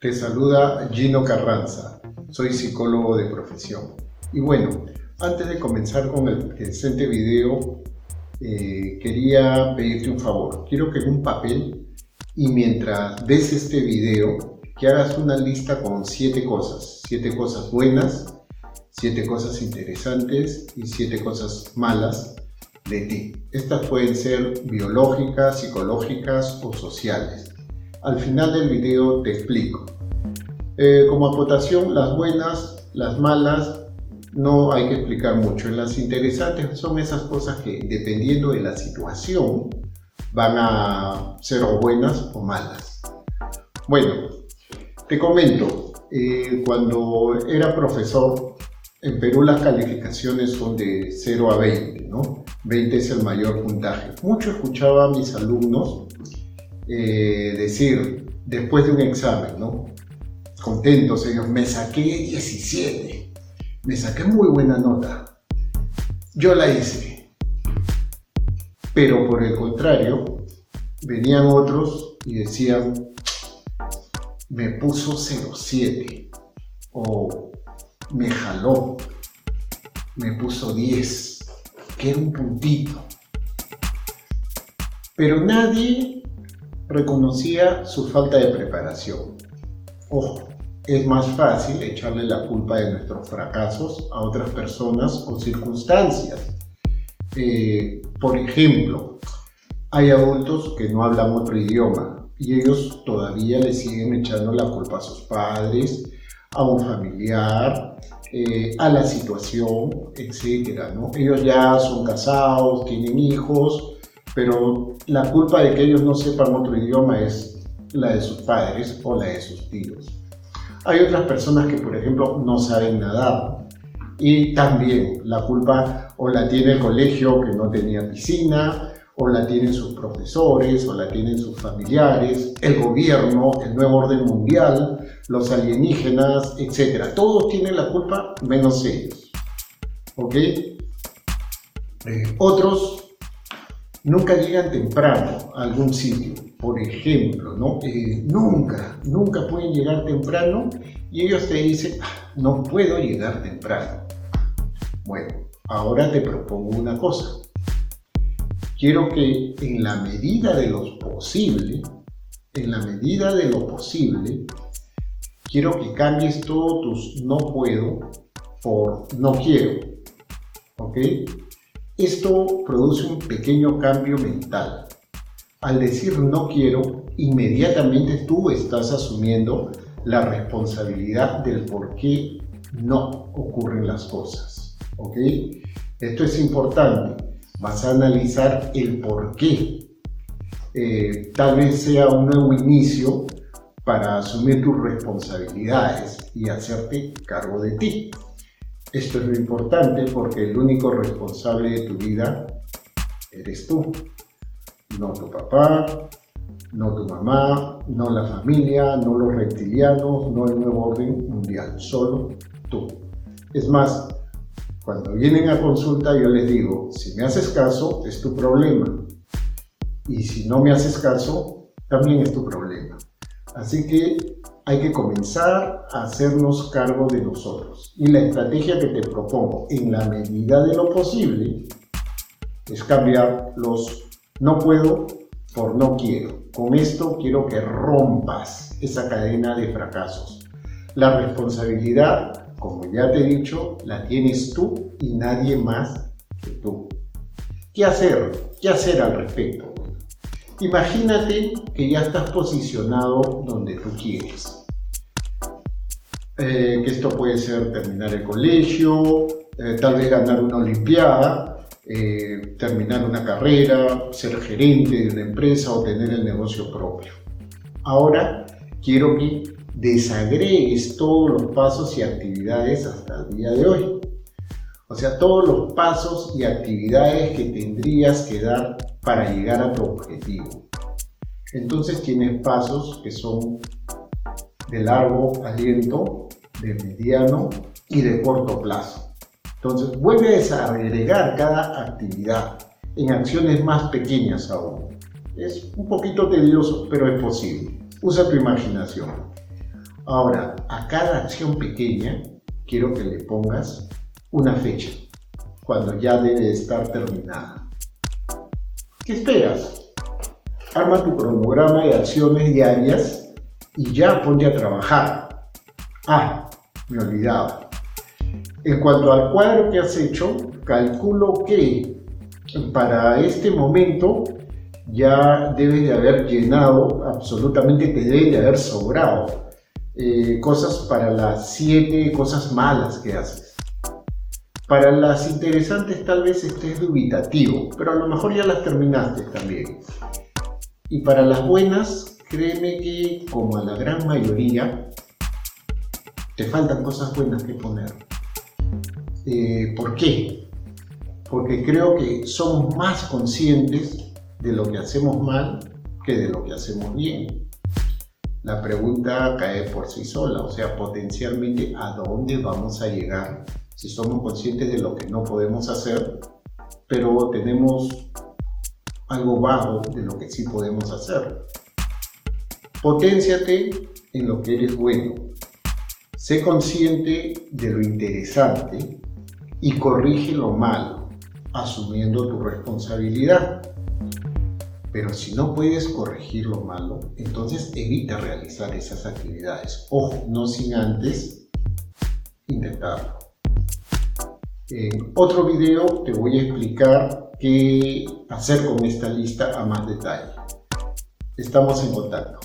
Te saluda Gino Carranza, soy psicólogo de profesión. Y bueno, antes de comenzar con el presente video, eh, quería pedirte un favor. Quiero que en un papel y mientras ves este video, que hagas una lista con siete cosas. Siete cosas buenas, siete cosas interesantes y siete cosas malas de ti. Estas pueden ser biológicas, psicológicas o sociales. Al final del video te explico. Eh, como acotación, las buenas, las malas, no hay que explicar mucho. Las interesantes son esas cosas que, dependiendo de la situación, van a ser o buenas o malas. Bueno, te comento, eh, cuando era profesor, en Perú las calificaciones son de 0 a 20, ¿no? 20 es el mayor puntaje. Mucho escuchaba a mis alumnos eh, decir, después de un examen, ¿no? Contentos ellos, me saqué 17, me saqué muy buena nota. Yo la hice. Pero por el contrario, venían otros y decían, me puso 07 o me jaló, me puso 10, que era un puntito. Pero nadie reconocía su falta de preparación. Ojo, es más fácil echarle la culpa de nuestros fracasos a otras personas o circunstancias. Eh, por ejemplo, hay adultos que no hablan otro idioma y ellos todavía le siguen echando la culpa a sus padres, a un familiar, eh, a la situación, etc. ¿no? Ellos ya son casados, tienen hijos, pero la culpa de que ellos no sepan otro idioma es la de sus padres o la de sus tíos. Hay otras personas que, por ejemplo, no saben nadar y también la culpa o la tiene el colegio que no tenía piscina, o la tienen sus profesores, o la tienen sus familiares, el gobierno, el nuevo orden mundial, los alienígenas, etc. Todos tienen la culpa menos ellos. ¿Ok? Eh, otros nunca llegan temprano a algún sitio, por ejemplo, ¿no? Eh, nunca, nunca pueden llegar temprano y ellos te dicen, ah, no puedo llegar temprano. Bueno, ahora te propongo una cosa. Quiero que en la medida de lo posible, en la medida de lo posible, quiero que cambies todos tus no puedo por no quiero. ¿Ok? Esto produce un pequeño cambio mental. Al decir no quiero, inmediatamente tú estás asumiendo la responsabilidad del por qué no ocurren las cosas. ¿Ok? Esto es importante. Vas a analizar el por qué. Eh, tal vez sea un nuevo inicio para asumir tus responsabilidades y hacerte cargo de ti. Esto es lo importante porque el único responsable de tu vida eres tú, no tu papá, no tu mamá, no la familia, no los reptilianos, no el nuevo orden mundial, solo tú. Es más, cuando vienen a consulta yo les digo, si me haces caso es tu problema y si no me haces caso también es tu problema. Así que hay que comenzar a hacernos cargo de nosotros. Y la estrategia que te propongo, en la medida de lo posible, es cambiar los no puedo por no quiero. Con esto quiero que rompas esa cadena de fracasos. La responsabilidad, como ya te he dicho, la tienes tú y nadie más que tú. ¿Qué hacer? ¿Qué hacer al respecto? Imagínate que ya estás posicionado donde tú quieres. Eh, que esto puede ser terminar el colegio, eh, tal vez ganar una olimpiada, eh, terminar una carrera, ser gerente de una empresa o tener el negocio propio. Ahora quiero que desagregues todos los pasos y actividades hasta el día de hoy. O sea, todos los pasos y actividades que tendrías que dar para llegar a tu objetivo. Entonces tienes pasos que son de largo aliento, de mediano y de corto plazo. Entonces, vuelves a agregar cada actividad en acciones más pequeñas aún. Es un poquito tedioso, pero es posible. Usa tu imaginación. Ahora, a cada acción pequeña quiero que le pongas una fecha, cuando ya debe estar terminada. ¿Qué esperas? Arma tu cronograma de acciones diarias y ya ponte a trabajar. Ah, me olvidaba. En cuanto al cuadro que has hecho, calculo que para este momento ya debes de haber llenado, absolutamente te debe de haber sobrado eh, cosas para las siete cosas malas que haces. Para las interesantes tal vez estés dubitativo, pero a lo mejor ya las terminaste también. Y para las buenas, créeme que como a la gran mayoría, te faltan cosas buenas que poner. Eh, ¿Por qué? Porque creo que somos más conscientes de lo que hacemos mal que de lo que hacemos bien. La pregunta cae por sí sola, o sea, potencialmente a dónde vamos a llegar si somos conscientes de lo que no podemos hacer, pero tenemos algo bajo de lo que sí podemos hacer. Potenciate en lo que eres bueno. Sé consciente de lo interesante y corrige lo malo, asumiendo tu responsabilidad. Pero si no puedes corregir lo malo, entonces evita realizar esas actividades. Ojo, no sin antes intentarlo. En otro video te voy a explicar qué hacer con esta lista a más detalle. Estamos en contacto.